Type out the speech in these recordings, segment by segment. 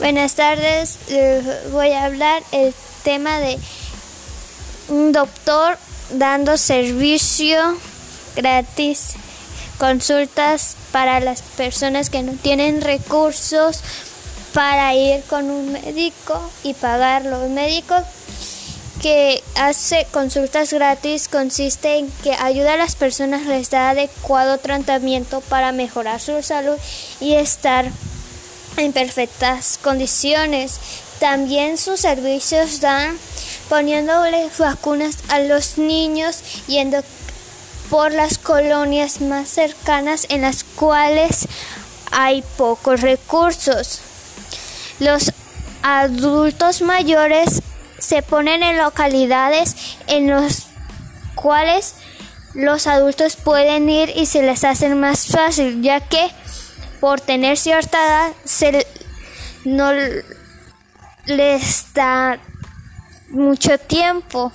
Buenas tardes, voy a hablar el tema de un doctor dando servicio gratis, consultas para las personas que no tienen recursos para ir con un médico y pagarlo. El médico que hace consultas gratis consiste en que ayuda a las personas, les da adecuado tratamiento para mejorar su salud y estar en perfectas condiciones. También sus servicios dan poniéndole vacunas a los niños yendo por las colonias más cercanas en las cuales hay pocos recursos. Los adultos mayores se ponen en localidades en los cuales los adultos pueden ir y se les hace más fácil, ya que por tener cierta edad se no les da mucho tiempo.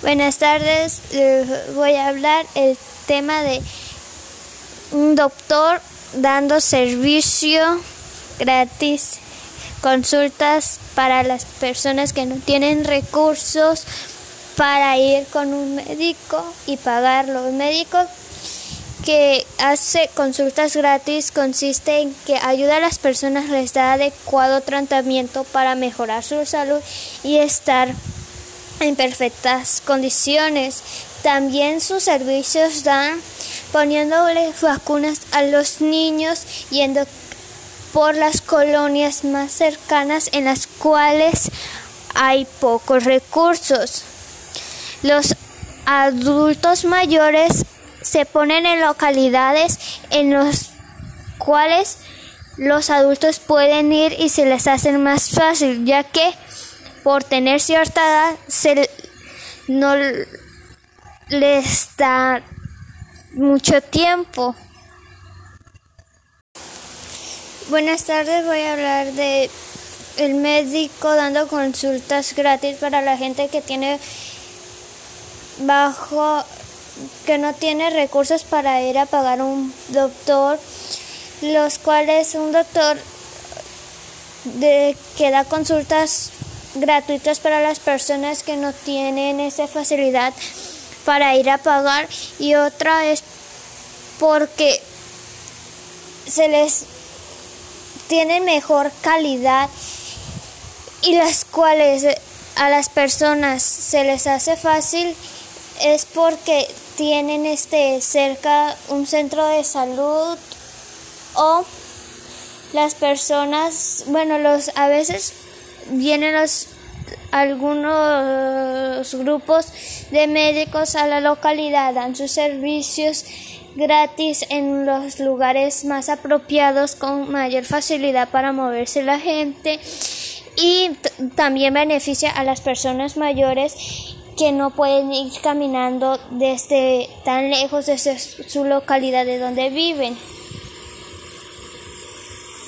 Buenas tardes, voy a hablar el tema de un doctor dando servicio gratis, consultas para las personas que no tienen recursos para ir con un médico y pagarlo. El médico que hace consultas gratis consiste en que ayuda a las personas, les da adecuado tratamiento para mejorar su salud y estar en perfectas condiciones. También sus servicios dan poniéndole vacunas a los niños yendo por las colonias más cercanas en las cuales hay pocos recursos. Los adultos mayores se ponen en localidades en los cuales los adultos pueden ir y se les hace más fácil, ya que por tener cierta edad se no les da mucho tiempo. Buenas tardes, voy a hablar de el médico dando consultas gratis para la gente que tiene bajo que no tiene recursos para ir a pagar un doctor, los cuales un doctor que da consultas gratuitas para las personas que no tienen esa facilidad para ir a pagar y otra es porque se les tiene mejor calidad y las cuales a las personas se les hace fácil es porque tienen este cerca un centro de salud o las personas, bueno, los a veces vienen los algunos grupos de médicos a la localidad dan sus servicios gratis en los lugares más apropiados con mayor facilidad para moverse la gente y también beneficia a las personas mayores que no pueden ir caminando desde tan lejos desde su localidad de donde viven.